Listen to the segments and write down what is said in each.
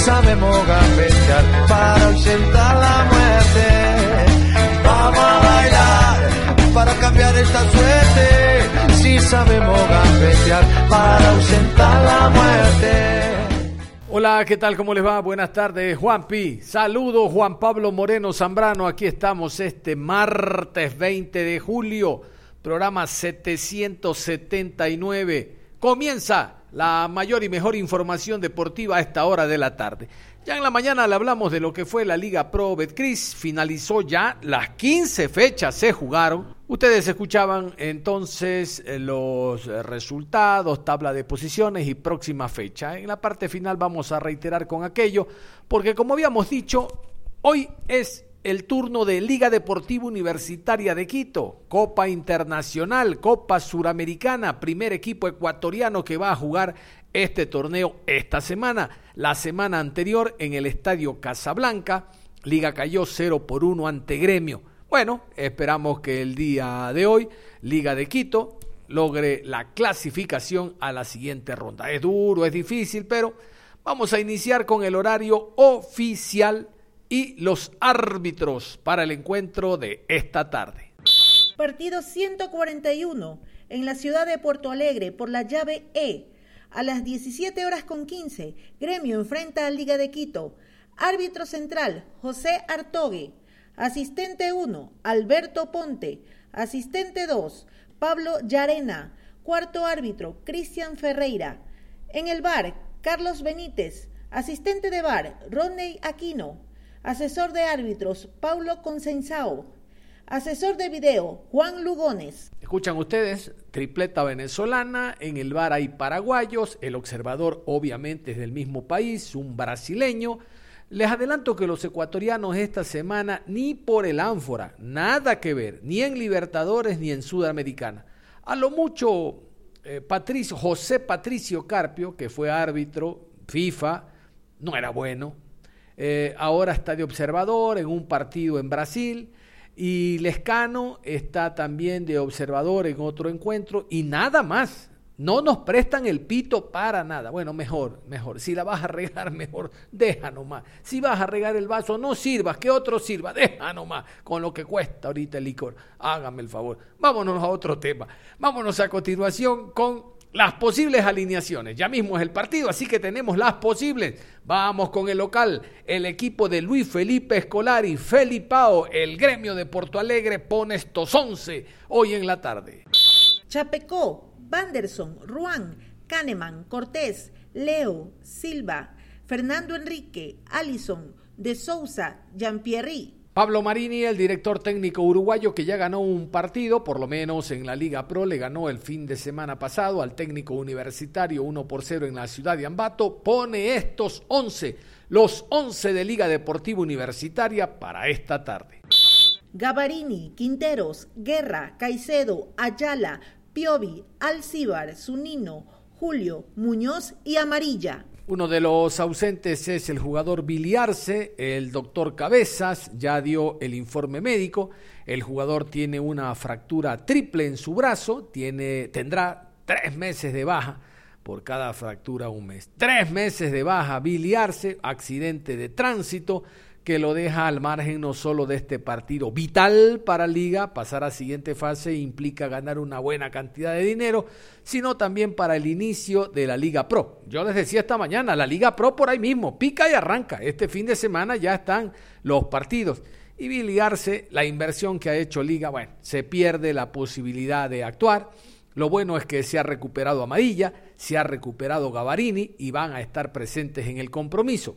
Sabemos gambetear para ausentar la muerte. Vamos a bailar para cambiar esta suerte. Si sabemos gambetear para ausentar la muerte. Hola, ¿qué tal? ¿Cómo les va? Buenas tardes, Juanpi. Saludos, Juan Pablo Moreno Zambrano. Aquí estamos este martes 20 de julio, programa 779. Comienza la mayor y mejor información deportiva a esta hora de la tarde. Ya en la mañana le hablamos de lo que fue la Liga Pro Betcris, finalizó ya, las 15 fechas se jugaron. Ustedes escuchaban entonces eh, los resultados, tabla de posiciones y próxima fecha. En la parte final vamos a reiterar con aquello, porque como habíamos dicho, hoy es el turno de Liga Deportiva Universitaria de Quito, Copa Internacional, Copa Suramericana, primer equipo ecuatoriano que va a jugar este torneo esta semana. La semana anterior en el Estadio Casablanca, Liga cayó 0 por 1 ante Gremio. Bueno, esperamos que el día de hoy Liga de Quito logre la clasificación a la siguiente ronda. Es duro, es difícil, pero vamos a iniciar con el horario oficial y los árbitros para el encuentro de esta tarde. Partido 141 en la ciudad de Puerto Alegre por la llave E. A las 17 horas con 15, Gremio enfrenta a Liga de Quito. Árbitro central, José Artogue. Asistente 1, Alberto Ponte. Asistente 2, Pablo Yarena. Cuarto árbitro, Cristian Ferreira. En el bar, Carlos Benítez. Asistente de bar, Rodney Aquino. Asesor de árbitros, Paulo Consensao. Asesor de video, Juan Lugones. Escuchan ustedes, tripleta venezolana, en el bar hay paraguayos, el observador obviamente es del mismo país, un brasileño. Les adelanto que los ecuatorianos esta semana ni por el ánfora, nada que ver, ni en Libertadores ni en Sudamericana. A lo mucho, eh, Patricio, José Patricio Carpio, que fue árbitro FIFA, no era bueno, eh, ahora está de observador en un partido en Brasil. Y Lescano está también de observador en otro encuentro y nada más. No nos prestan el pito para nada. Bueno, mejor, mejor. Si la vas a regar, mejor deja nomás. Si vas a regar el vaso, no sirvas, que otro sirva, deja nomás. Con lo que cuesta ahorita el licor. Hágame el favor. Vámonos a otro tema. Vámonos a continuación con las posibles alineaciones. Ya mismo es el partido, así que tenemos las posibles. Vamos con el local, el equipo de Luis Felipe Escolari, Felipao, el gremio de Porto Alegre pone estos 11 hoy en la tarde. Chapecó, Vanderson, Ruan, Kahneman, Cortés, Leo, Silva, Fernando Enrique, Allison, De Souza, Jean-Pierre, Pablo Marini, el director técnico uruguayo que ya ganó un partido, por lo menos en la Liga Pro, le ganó el fin de semana pasado al técnico universitario 1 por 0 en la ciudad de Ambato, pone estos 11, los 11 de Liga Deportiva Universitaria para esta tarde. Gavarini, Quinteros, Guerra, Caicedo, Ayala, Piovi, Alcíbar, Zunino, Julio, Muñoz y Amarilla. Uno de los ausentes es el jugador Biliarse, el doctor Cabezas ya dio el informe médico, el jugador tiene una fractura triple en su brazo, tiene, tendrá tres meses de baja. Por cada fractura un mes. Tres meses de baja, Biliarse, accidente de tránsito, que lo deja al margen no solo de este partido vital para Liga, pasar a siguiente fase implica ganar una buena cantidad de dinero, sino también para el inicio de la Liga Pro. Yo les decía esta mañana, la Liga Pro por ahí mismo, pica y arranca. Este fin de semana ya están los partidos. Y biliarse la inversión que ha hecho Liga, bueno, se pierde la posibilidad de actuar. Lo bueno es que se ha recuperado Amarilla, se ha recuperado Gavarini y van a estar presentes en el compromiso.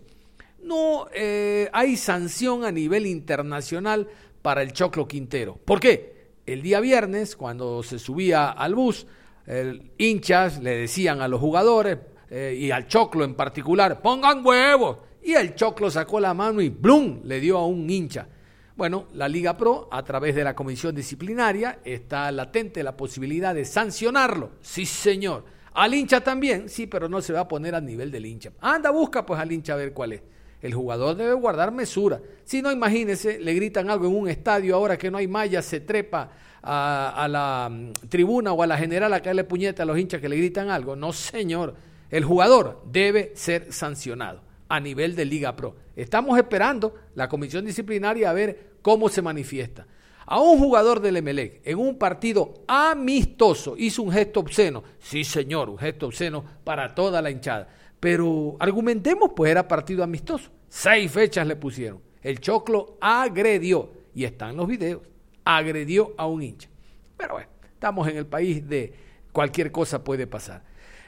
No eh, hay sanción a nivel internacional para el Choclo Quintero. ¿Por qué? El día viernes, cuando se subía al bus, hinchas le decían a los jugadores eh, y al Choclo en particular, pongan huevos. Y el Choclo sacó la mano y ¡blum! le dio a un hincha. Bueno, la Liga Pro, a través de la comisión disciplinaria, está latente la posibilidad de sancionarlo. Sí, señor. Al hincha también, sí, pero no se va a poner al nivel del hincha. Anda, busca pues al hincha a ver cuál es. El jugador debe guardar mesura. Si no, imagínese, le gritan algo en un estadio, ahora que no hay malla, se trepa a, la mm, tribuna o a la general a caerle puñeta a los hinchas que le gritan algo. No, señor. El jugador debe ser sancionado a nivel de Liga Pro. Estamos esperando la comisión disciplinaria a ver cómo se manifiesta. A un jugador del Emelec en un partido amistoso hizo un gesto obsceno. Sí, señor, un gesto obsceno para toda la hinchada. Pero argumentemos, pues era partido amistoso. Seis fechas le pusieron. El Choclo agredió, y están los videos, agredió a un hincha. Pero bueno, estamos en el país de cualquier cosa puede pasar.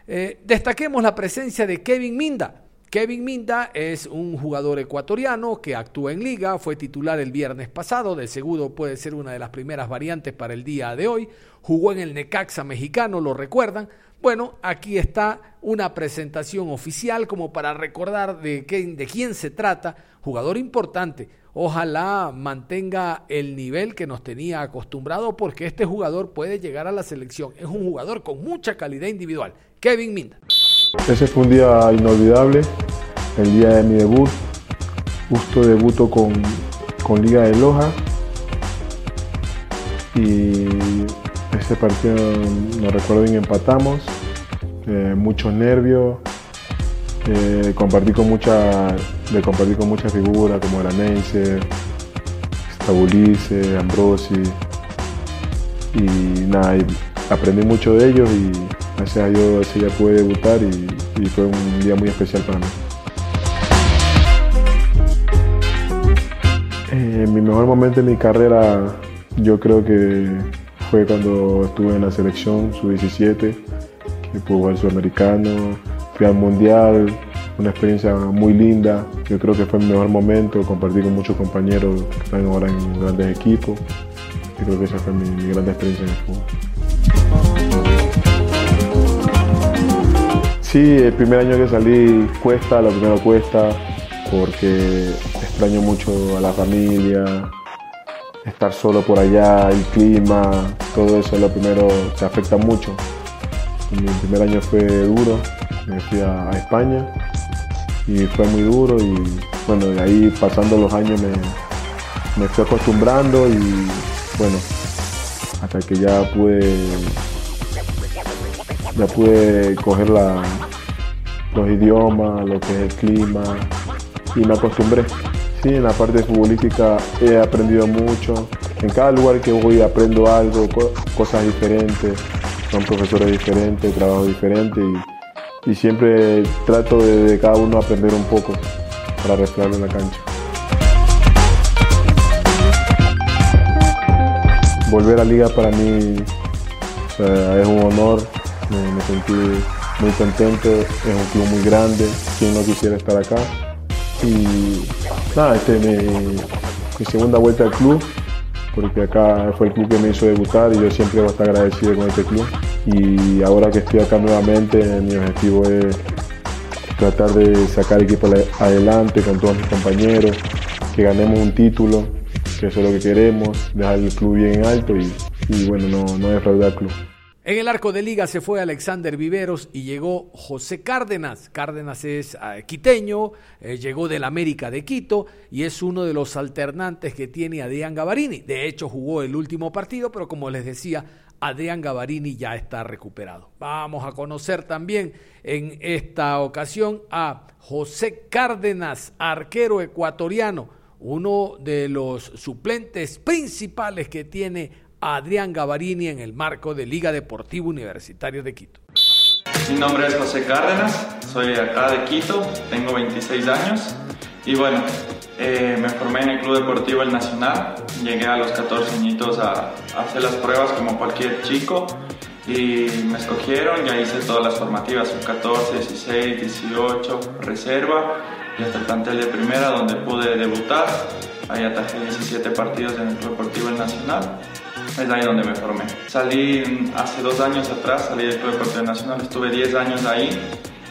Eh, destaquemos la presencia de Kevin Minda. Kevin Minda es un jugador ecuatoriano que actúa en liga, fue titular el viernes pasado, de seguro puede ser una de las primeras variantes para el día de hoy, jugó en el Necaxa mexicano, lo recuerdan, bueno, aquí está una presentación oficial como para recordar de, de quién se trata. Jugador importante. Ojalá mantenga el nivel que nos tenía acostumbrado porque este jugador puede llegar a la selección. Es un jugador con mucha calidad individual. Kevin Minda. Ese fue un día inolvidable, el día de mi debut. Justo debuto con, con Liga de Loja. Y ese partido, no recuerdo bien, empatamos. Eh, muchos nervios. Eh, compartí con mucha, de compartir con muchas figuras como era Neisser, Stabulice, Ambrosi. Y nada, aprendí mucho de ellos y gracias a Dios ese día pude debutar y, fue un día muy especial para mí. Eh, mi mejor momento en mi carrera yo creo que fue cuando estuve en la selección sub-17, que pude jugar sudamericano, fui al mundial, una experiencia muy linda. Yo creo que fue mi mejor momento, compartir con muchos compañeros que están ahora en grandes equipos. Yo creo que esa fue mi, gran experiencia en el fútbol. Sí, el primer año que salí cuesta, lo primero cuesta, porque extraño mucho a la familia, estar solo por allá, el clima, todo eso lo primero te afecta mucho. Mi primer año fue duro, me fui a, España y fue muy duro y bueno, de ahí pasando los años me, fui acostumbrando y bueno, hasta que ya pude ya pude coger los idiomas, lo que es el clima y me acostumbré. Sí, en la parte futbolística he aprendido mucho. En cada lugar que voy aprendo algo, cosas diferentes, son profesores diferentes, trabajo diferente y, siempre trato de, cada uno aprender un poco para reflejarlo en la cancha. Volver a Liga para mí es un honor, me, sentí muy contento, es un club muy grande, quien no quisiera estar acá y nada, este es mi, segunda vuelta al club, porque acá fue el club que me hizo debutar y yo siempre voy a estar agradecido con este club. Y ahora que estoy acá nuevamente, mi objetivo es tratar de sacar el equipo adelante con todos mis compañeros, que ganemos un título, que eso es lo que queremos, dejar el club bien alto y, y bueno, no, no defraudar al club. En el arco de liga se fue Alexander Viveros y llegó José Cárdenas. Cárdenas es ah, quiteño, eh, llegó del América de Quito y es uno de los alternantes que tiene Adrián Gavarini. De hecho, jugó el último partido, pero como les decía, Adrián Gavarini ya está recuperado. Vamos a conocer también en esta ocasión a José Cárdenas, arquero ecuatoriano, uno de los suplentes principales que tiene Adrián Gavarini en el marco de Liga Deportiva Universitaria de Quito. Mi nombre es José Cárdenas, soy acá de Quito, tengo 26 años y bueno, eh, me formé en el Club Deportivo El Nacional, llegué a los 14 añitos a, hacer las pruebas como cualquier chico y me escogieron, ya hice todas las formativas, 14, 16, 18, reserva y hasta el plantel de primera donde pude debutar. Ahí atajé 17 partidos en el Club Deportivo El Nacional. Es ahí donde me formé. Salí hace dos años atrás, salí del Club Deportivo Nacional, estuve 10 años ahí.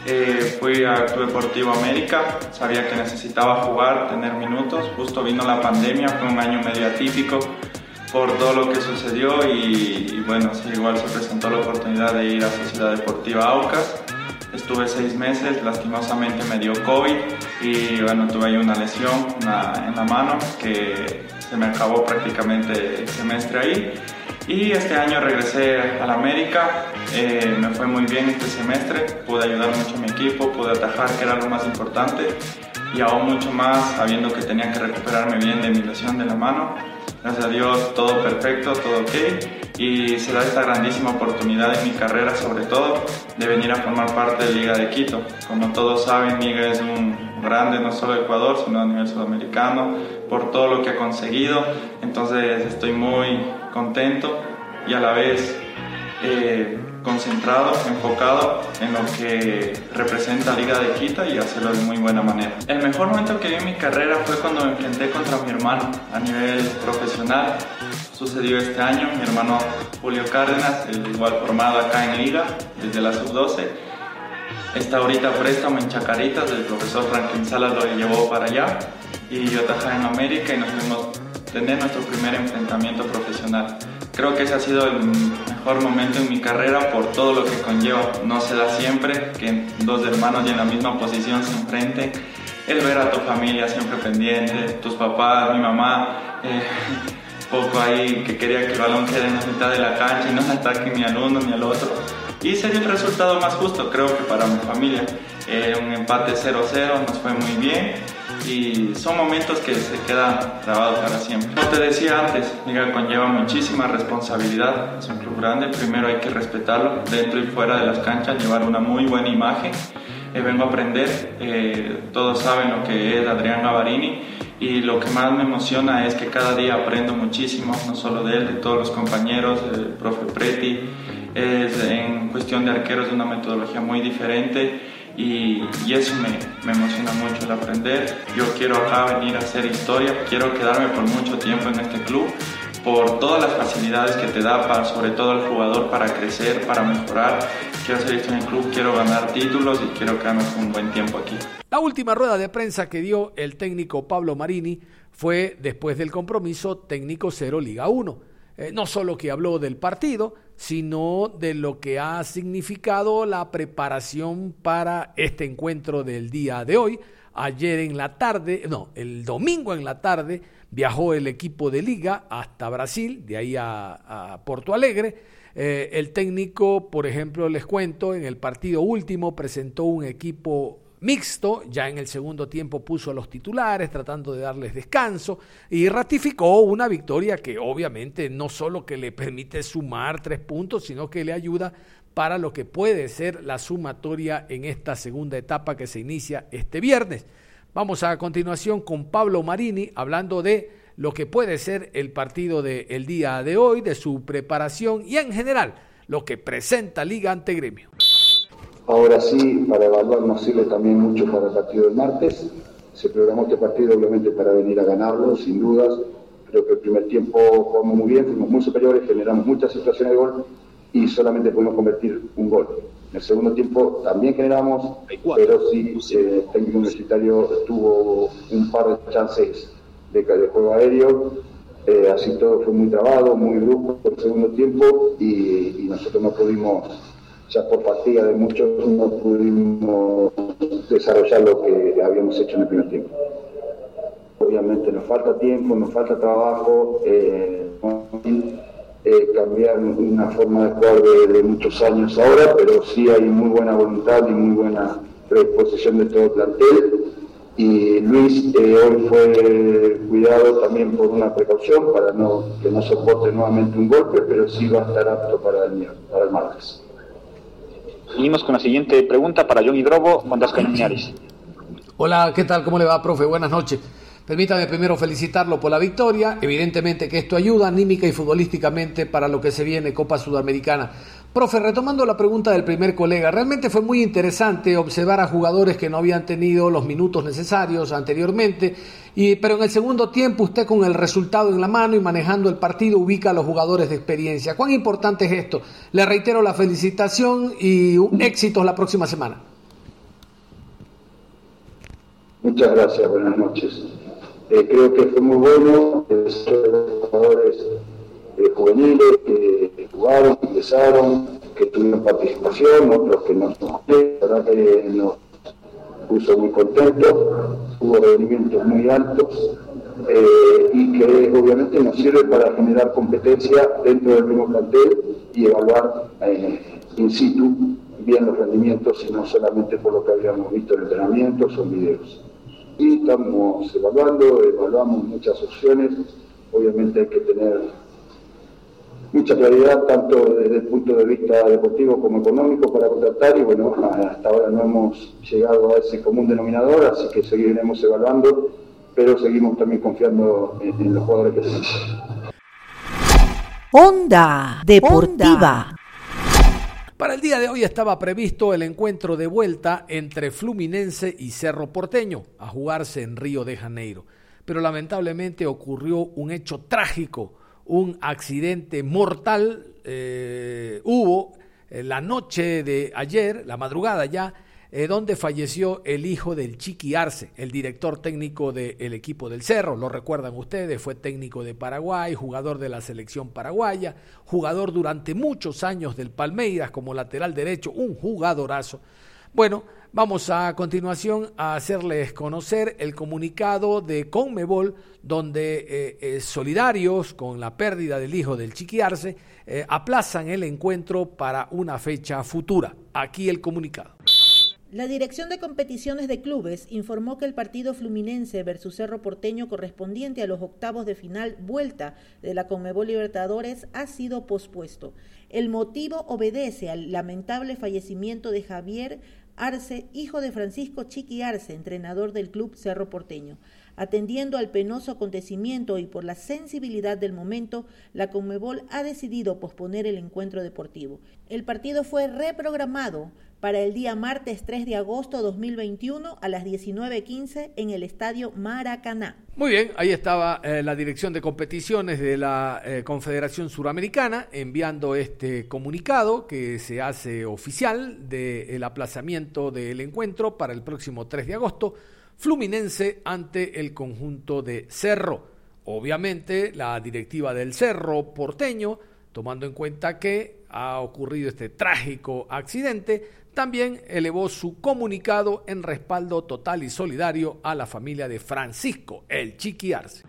Eh, fui al Club Deportivo América, sabía que necesitaba jugar, tener minutos. Justo vino la pandemia, fue un año medio atípico por todo lo que sucedió y, bueno, igual se presentó la oportunidad de ir a Sociedad Deportiva Aucas. Estuve seis meses, lastimosamente me dio COVID y bueno, tuve ahí una lesión en la mano que se me acabó prácticamente el semestre ahí. Y este año regresé a la América, eh, me fue muy bien este semestre, pude ayudar mucho a mi equipo, pude atajar, que era lo más importante, y aún mucho más sabiendo que tenía que recuperarme bien de mi lesión de la mano Gracias a Dios todo perfecto, todo ok. Y se da esta grandísima oportunidad en mi carrera, sobre todo, de venir a formar parte de Liga de Quito. Como todos saben, Liga es un grande no solo de Ecuador, sino a nivel sudamericano, por todo lo que ha conseguido. Entonces estoy muy contento y a la vez eh, concentrado, enfocado en lo que representa Liga de Quito y hacerlo de muy buena manera. El mejor momento que vi en mi carrera fue cuando me enfrenté contra mi hermano a nivel profesional. Sucedió este año, mi hermano Julio Cárdenas, el igual formado acá en Liga desde la sub-12. Está ahorita préstamo en Chacaritas, el profesor Franklin Salas lo llevó para allá y yo trabajé en América y nos fuimos tener nuestro primer enfrentamiento profesional. Creo que ese ha sido el mejor momento en mi carrera por todo lo que conlleva. No se da siempre que dos hermanos y en la misma posición se enfrenten. El ver a tu familia siempre pendiente, tus papás, mi mamá, eh, poco ahí que quería que el balón quede en la mitad de la cancha y no ataque ni al uno ni al otro. Y sería el resultado más justo, creo que para mi familia. Eh, un empate 0-0 nos fue muy bien y son momentos que se quedan grabados para siempre. Como te decía antes, Liga conlleva muchísima responsabilidad, es un club grande, primero hay que respetarlo dentro y fuera de las canchas, llevar una muy buena imagen. Eh, vengo a aprender, eh, todos saben lo que es Adrián Gavarini y lo que más me emociona es que cada día aprendo muchísimo, no solo de él, de todos los compañeros, el profe Preti, es en cuestión de arqueros de una metodología muy diferente y, eso me, me, emociona mucho el aprender. Yo quiero acá venir a hacer historia, quiero quedarme por mucho tiempo en este club por todas las facilidades que te da, sobre todo al jugador, para crecer, para mejorar. Quiero hacer esto en el club, quiero ganar títulos y quiero quedarme un buen tiempo aquí. La última rueda de prensa que dio el técnico Pablo Marini fue después del compromiso técnico 0 Liga 1 eh, no solo que habló del partido, sino de lo que ha significado la preparación para este encuentro del día de hoy. Ayer en la tarde, no, el domingo en la tarde viajó el equipo de liga hasta Brasil, de ahí a, Porto Alegre. Eh, el técnico, por ejemplo, les cuento, en el partido último presentó un equipo mixto, ya en el segundo tiempo puso a los titulares tratando de darles descanso y ratificó una victoria que obviamente no solo que le permite sumar tres puntos, sino que le ayuda para lo que puede ser la sumatoria en esta segunda etapa que se inicia este viernes. Vamos a continuación con Pablo Marini hablando de lo que puede ser el partido del día de hoy, de su preparación y en general lo que presenta Liga ante Gremio. Ahora sí, para evaluar nos sirve también mucho para el partido del martes. Se programó este partido obviamente para venir a ganarlo, sin dudas. Creo que el primer tiempo jugamos muy bien, fuimos muy superiores, generamos muchas situaciones de gol y solamente pudimos convertir un gol. En el segundo tiempo también generamos, pero sí eh, el técnico universitario tuvo un par de chances de, de juego aéreo. Eh, así todo fue muy trabado, muy brusco por el segundo tiempo y nosotros no pudimos ya por fatiga de muchos no pudimos desarrollar lo que habíamos hecho en el primer tiempo. Obviamente nos falta tiempo, nos falta trabajo, eh, eh, cambiar una forma de jugar de, muchos años ahora, pero sí hay muy buena voluntad y muy buena predisposición de todo el plantel. Y Luis eh, hoy fue cuidado también por una precaución para no, que no soporte nuevamente un golpe, pero sí va a estar apto para el, para el martes. Seguimos con la siguiente pregunta para John Hidrobo, Juan Cañares. Hola, ¿qué tal? ¿Cómo le va, profe? Buenas noches. Permítame primero felicitarlo por la victoria. Evidentemente que esto ayuda anímica y futbolísticamente para lo que se viene Copa Sudamericana. Profe, retomando la pregunta del primer colega, realmente fue muy interesante observar a jugadores que no habían tenido los minutos necesarios anteriormente, y, pero en el segundo tiempo usted con el resultado en la mano y manejando el partido ubica a los jugadores de experiencia. ¿Cuán importante es esto? Le reitero la felicitación y éxitos la próxima semana. Muchas gracias, buenas noches. Eh, creo que fue muy bueno, los jugadores eh, juveniles que jugaron, que empezaron, que tuvieron participación, otros que no la que nos puso muy contentos, hubo rendimientos muy altos eh, y que obviamente nos sirve para generar competencia dentro del mismo plantel y evaluar eh, in situ bien los rendimientos y no solamente por lo que habíamos visto en entrenamientos o en videos. Y estamos evaluando, evaluamos muchas opciones, obviamente hay que tener mucha claridad tanto desde el punto de vista deportivo como económico para contratar y bueno, hasta ahora no hemos llegado a ese común denominador, así que seguiremos evaluando, pero seguimos también confiando en, los jugadores que tenemos. Onda Deportiva. Para el día de hoy estaba previsto el encuentro de vuelta entre Fluminense y Cerro Porteño a jugarse en Río de Janeiro, pero lamentablemente ocurrió un hecho trágico un accidente mortal eh, hubo eh, la noche de ayer, la madrugada ya, eh, donde falleció el hijo del Chiqui Arce, el director técnico del equipo del Cerro. Lo recuerdan ustedes, fue técnico de Paraguay, jugador de la selección paraguaya, jugador durante muchos años del Palmeiras como lateral derecho, un jugadorazo. Bueno, Vamos a continuación a hacerles conocer el comunicado de Conmebol, donde eh, eh, solidarios con la pérdida del hijo del Chiquiarse, eh, aplazan el encuentro para una fecha futura. Aquí el comunicado. La Dirección de Competiciones de Clubes informó que el partido Fluminense versus Cerro Porteño correspondiente a los octavos de final vuelta de la Conmebol Libertadores ha sido pospuesto. El motivo obedece al lamentable fallecimiento de Javier Arce, hijo de Francisco Chiqui Arce, entrenador del club Cerro Porteño. Atendiendo al penoso acontecimiento y por la sensibilidad del momento, la Conmebol ha decidido posponer el encuentro deportivo. El partido fue reprogramado para el día martes 3 de agosto 2021 a las 19.15 en el Estadio Maracaná. Muy bien, ahí estaba eh, la dirección de competiciones de la eh, Confederación Suramericana enviando este comunicado que se hace oficial del aplazamiento del encuentro para el próximo 3 de agosto, Fluminense ante el conjunto de Cerro. Obviamente la directiva del Cerro porteño, tomando en cuenta que ha ocurrido este trágico accidente, también elevó su comunicado en respaldo total y solidario a la familia de Francisco, el Chiqui Arce.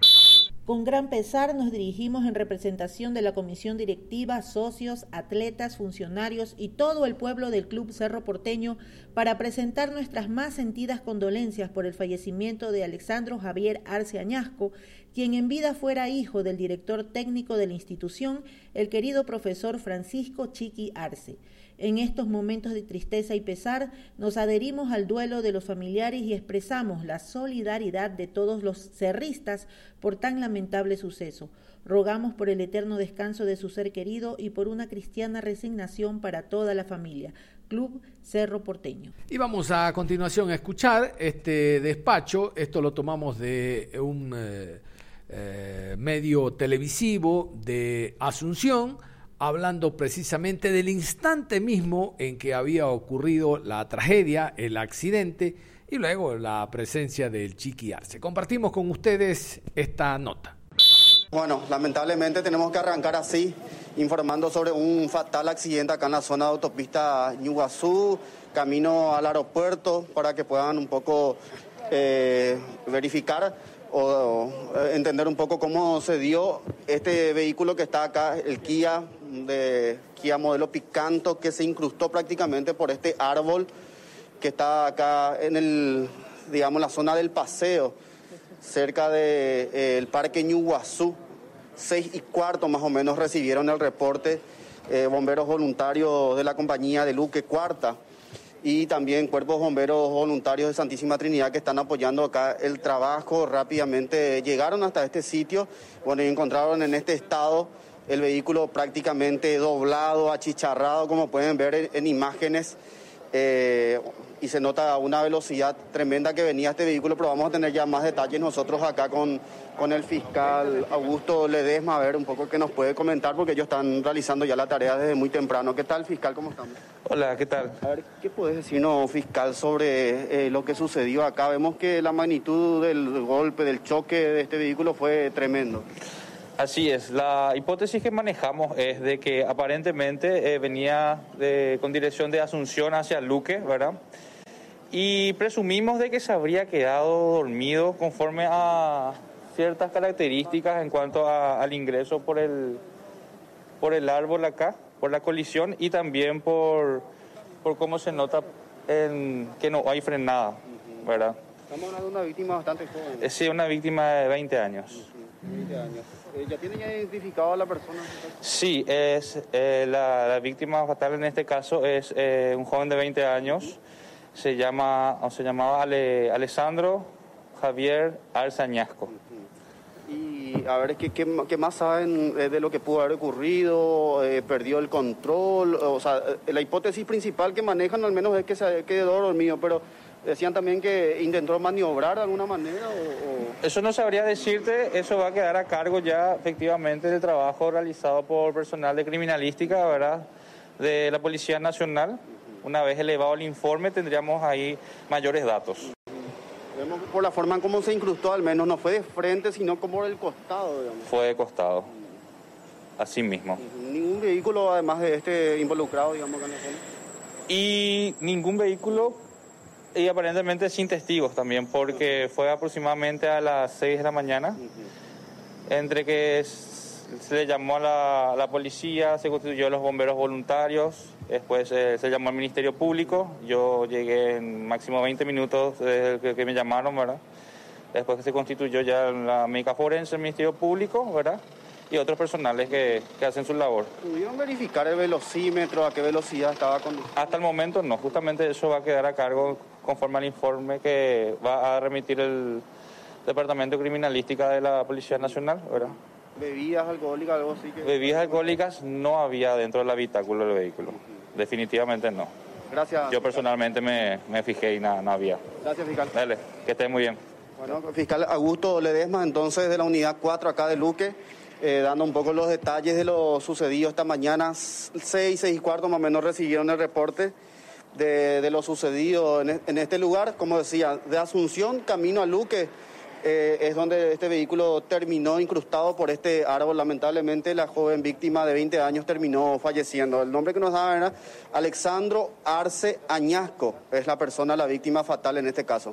Con gran pesar nos dirigimos en representación de la comisión directiva, socios, atletas, funcionarios y todo el pueblo del Club Cerro Porteño para presentar nuestras más sentidas condolencias por el fallecimiento de Alexandro Javier Arce Añasco, quien en vida fuera hijo del director técnico de la institución, el querido profesor Francisco Chiqui Arce. En estos momentos de tristeza y pesar, nos adherimos al duelo de los familiares y expresamos la solidaridad de todos los cerristas por tan lamentable suceso. Rogamos por el eterno descanso de su ser querido y por una cristiana resignación para toda la familia. Club Cerro Porteño. Y vamos a continuación a escuchar este despacho. Esto lo tomamos de un eh, eh, medio televisivo de Asunción hablando precisamente del instante mismo en que había ocurrido la tragedia, el accidente y luego la presencia del Chiqui Arce. Compartimos con ustedes esta nota. Bueno, lamentablemente tenemos que arrancar así, informando sobre un fatal accidente acá en la zona de autopista Ñuguazú, camino al aeropuerto, para que puedan un poco eh, verificar o, eh, entender un poco cómo se dio este vehículo que está acá, el Kia de Kia modelo Picanto, que se incrustó prácticamente por este árbol que está acá en el, digamos, la zona del paseo, cerca del de, eh, Parque Ñuguazú. Seis y cuarto más o menos recibieron el reporte eh, bomberos voluntarios de la compañía de Luque Cuarta y también cuerpos bomberos voluntarios de Santísima Trinidad que están apoyando acá el trabajo. Rápidamente llegaron hasta este sitio, bueno, y encontraron en este estado el vehículo prácticamente doblado, achicharrado, como pueden ver en, en imágenes. Eh, y se nota una velocidad tremenda que venía este vehículo, pero vamos a tener ya más detalles nosotros acá con, con el fiscal Augusto Ledesma, a ver un poco qué nos puede comentar, porque ellos están realizando ya la tarea desde muy temprano. ¿Qué tal, fiscal? ¿Cómo estamos? Hola, ¿qué tal? A ver, ¿qué puedes decirnos, fiscal, sobre eh, lo que sucedió acá? Vemos que la magnitud del golpe, del choque de este vehículo fue tremendo. Así es, la hipótesis que manejamos es de que aparentemente eh, venía de- con dirección de Asunción hacia Luque, ¿verdad? Y presumimos de que se habría quedado dormido conforme a ciertas características en cuanto a- al ingreso por el, por el árbol acá, por la colisión y también por, por cómo se nota en que no hay frenada, ¿verdad? Estamos hablando de una víctima bastante joven, Es sí, una víctima de 20 años. 20 años. Eh, ¿Ya tienen identificado a la persona? Sí, es eh, la, la víctima fatal en este caso es eh, un joven de 20 años. Se llama o se llamaba Ale- Alessandro Javier Arzañasco. Y a ver, ¿qué, qué, qué más saben eh, de lo que pudo haber ocurrido? Eh, ¿Perdió el control? O sea, eh, la hipótesis principal que manejan al menos es que se quedó dormido, pero decían también que intentó maniobrar de alguna manera o... o- Eso no sabría decirte, eso va a quedar a cargo ya efectivamente del trabajo realizado por personal de criminalística, ¿verdad? De la Policía Nacional. Una vez elevado el informe tendríamos ahí mayores datos. Vemos por la forma en cómo se incrustó, al menos no fue de frente, sino como por el costado, digamos. Fue de costado. Así mismo. Ningún vehículo, además de este, involucrado, digamos, acá en la zona. y ningún vehículo y aparentemente sin testigos también porque fue aproximadamente a las 6 de la mañana entre que se le llamó a la, a la policía, se constituyó los bomberos voluntarios, después eh, se llamó al Ministerio Público, yo llegué en máximo 20 minutos desde que, que me llamaron, ¿verdad? Después que se constituyó ya la médica forense, el Ministerio Público, ¿verdad? Y otros personales que, que hacen su labor. ¿Pudieron verificar el velocímetro, a qué velocidad estaba conduciendo? Hasta el momento no, justamente eso va a quedar a cargo conforme al informe que va a remitir el Departamento de Criminalística de la Policía Nacional, ¿verdad? ¿Bebidas alcohólicas, algo así? Que... Bebidas alcohólicas no había dentro del habitáculo del vehículo, definitivamente no. Gracias. Yo personalmente me, me fijé y nada, no había. Gracias, fiscal. Dale, que esté muy bien. Bueno, fiscal Augusto Ledesma, entonces de la unidad 4 acá de Luque, eh, dando un poco los detalles de lo sucedido esta mañana, 6, 6 y cuarto más o menos recibieron el reporte de, de lo sucedido en, e- en este lugar, como decía, de Asunción, camino a Luque, eh, es donde este vehículo terminó incrustado por este árbol. Lamentablemente la joven víctima de 20 años terminó falleciendo. El nombre que nos daban era Alexandro Arce Añasco, es la persona, la víctima fatal en este caso.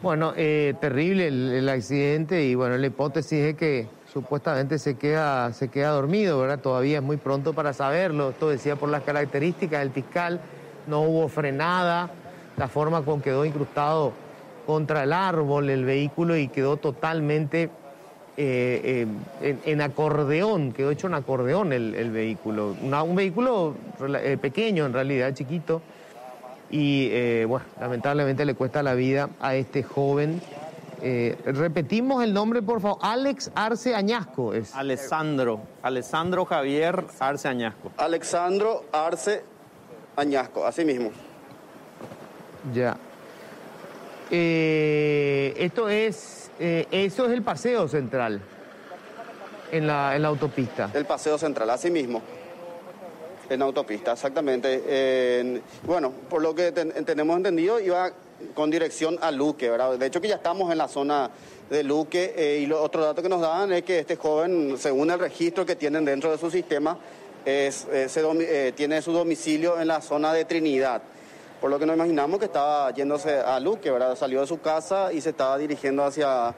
Bueno, eh, terrible el, accidente y bueno, la hipótesis es que supuestamente se queda, se queda dormido, ¿verdad? Todavía es muy pronto para saberlo. Esto decía por las características del fiscal, no hubo frenada, la forma con quedó incrustado contra el árbol el vehículo y quedó totalmente eh, eh, en, en acordeón, quedó hecho en acordeón el, el vehículo. Una- un vehículo eh, pequeño en realidad, chiquito y eh, bueno, lamentablemente le cuesta la vida a este joven. Eh, repetimos el nombre, por favor. Alex Arce Añasco es. Alessandro, Alessandro Javier Arce Añasco. Alexandro Arce Añasco, así mismo. Ya. Eh, esto es, eh, eso es el paseo central en la, en la autopista. El paseo central, así mismo. En autopista, exactamente. En- bueno, por lo que ten- tenemos entendido, iba con dirección a Luque, ¿verdad? De hecho que ya estamos en la zona de Luque eh, y lo, otro dato que nos daban es que este joven, según el registro que tienen dentro de su sistema, es, eh, tiene su domicilio en la zona de Trinidad. Por lo que nos imaginamos que estaba yéndose a Luque, ¿verdad? Salió de su casa y se estaba dirigiendo hacia,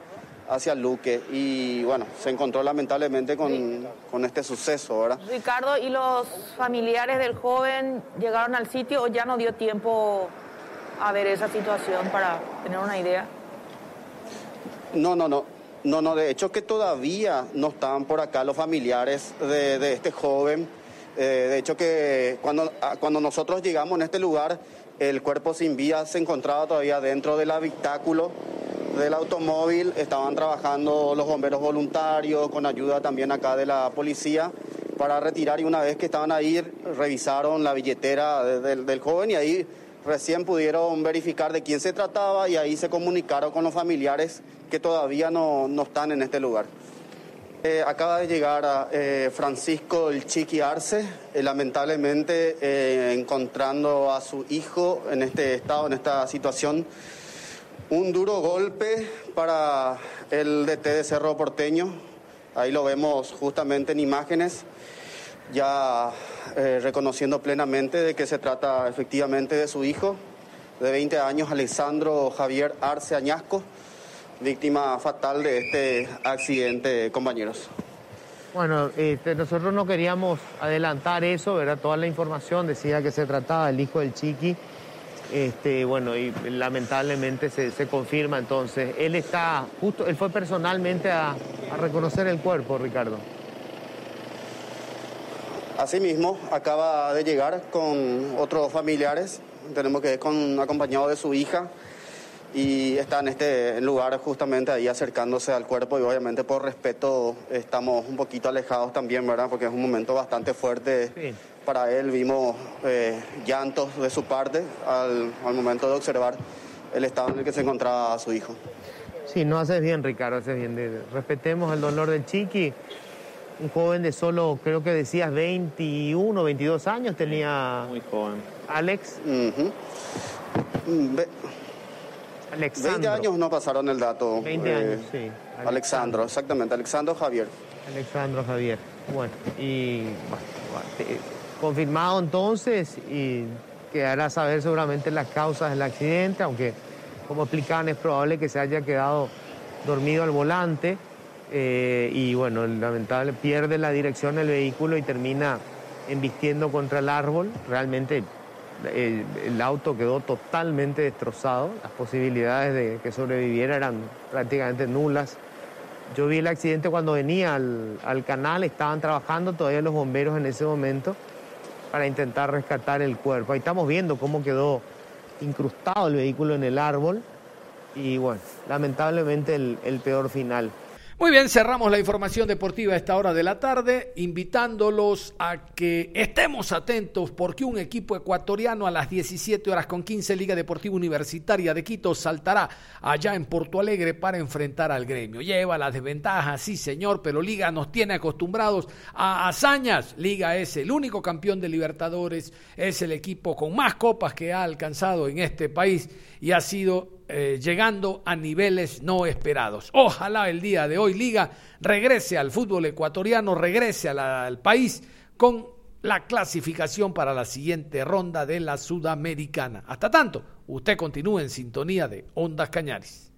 hacia Luque. Y bueno, se encontró lamentablemente con, con este suceso, ¿verdad? Ricardo, ¿y los familiares del joven llegaron al sitio o ya no dio tiempo a ver esa situación para tener una idea? No, no, no. No, no, de hecho que todavía no estaban por acá los familiares de, de este joven. Eh, de hecho que cuando, ah, cuando nosotros llegamos en este lugar, el cuerpo sin vida se encontraba todavía dentro del habitáculo del automóvil estaban trabajando los bomberos voluntarios con ayuda también acá de la policía para retirar y una vez que estaban ahí revisaron la billetera del, joven y ahí recién pudieron verificar de quién se trataba y ahí se comunicaron con los familiares que todavía no, no están en este lugar. Eh, acaba de llegar eh, Francisco el Chiqui Arce, eh, lamentablemente encontrando a su hijo en este estado, en esta situación. Un duro golpe para el DT de Cerro Porteño. Ahí lo vemos justamente en imágenes, ya reconociendo plenamente de que se trata efectivamente de su hijo, de 20 años, Alessandro Javier Arce Añasco víctima fatal de este accidente, compañeros. Bueno, este, nosotros no queríamos adelantar eso, ¿verdad? Toda la información decía que se trataba del hijo del Chiqui. Este, bueno, y lamentablemente se, se confirma entonces. Él está, justo, él fue personalmente a, a reconocer el cuerpo, Ricardo. Asimismo, acaba de llegar con otros familiares, tenemos que ir con, acompañado de su hija y está en este lugar justamente ahí acercándose al cuerpo y obviamente por respeto estamos un poquito alejados también, ¿verdad? Porque es un momento bastante fuerte Sí. para él, vimos eh, llantos de su parte al, al momento de observar el estado en el que se encontraba su hijo. Sí, no haces bien, Ricardo, haces bien. De- Respetemos el dolor del Chiqui. Un joven de solo, creo que decías 21, 22 años tenía. Muy joven. Alex. Mm, ve- Alexandro. 20 años no pasaron el dato. eh, 20 años, sí. Alexandro, exactamente, Alexandro Javier. Alexandro Javier. Bueno, y bueno, eh, confirmado entonces y quedará saber seguramente las causas del accidente, aunque como explicaban es probable que se haya quedado dormido al volante eh, y bueno, lamentable pierde la dirección del vehículo y termina embistiendo contra el árbol. Realmente el, auto quedó totalmente destrozado, las posibilidades de que sobreviviera eran prácticamente nulas. Yo vi el accidente cuando venía al, al canal, estaban trabajando todavía los bomberos en ese momento para intentar rescatar el cuerpo. Ahí estamos viendo cómo quedó incrustado el vehículo en el árbol y bueno, lamentablemente el peor final. Muy bien, cerramos la información deportiva a esta hora de la tarde, invitándolos a que estemos atentos porque un equipo ecuatoriano a las 17 horas con 15 Liga Deportiva Universitaria de Quito saltará allá en Porto Alegre para enfrentar al gremio. Lleva las desventajas, sí señor, pero Liga nos tiene acostumbrados a hazañas. Liga es el único campeón de Libertadores, es el equipo con más copas que ha alcanzado en este país y ha sido eh, llegando a niveles no esperados. Ojalá el día de hoy Liga regrese al fútbol ecuatoriano, regrese al país con la clasificación para la siguiente ronda de la Sudamericana. Hasta tanto, usted continúe en sintonía de Ondas Cañaris.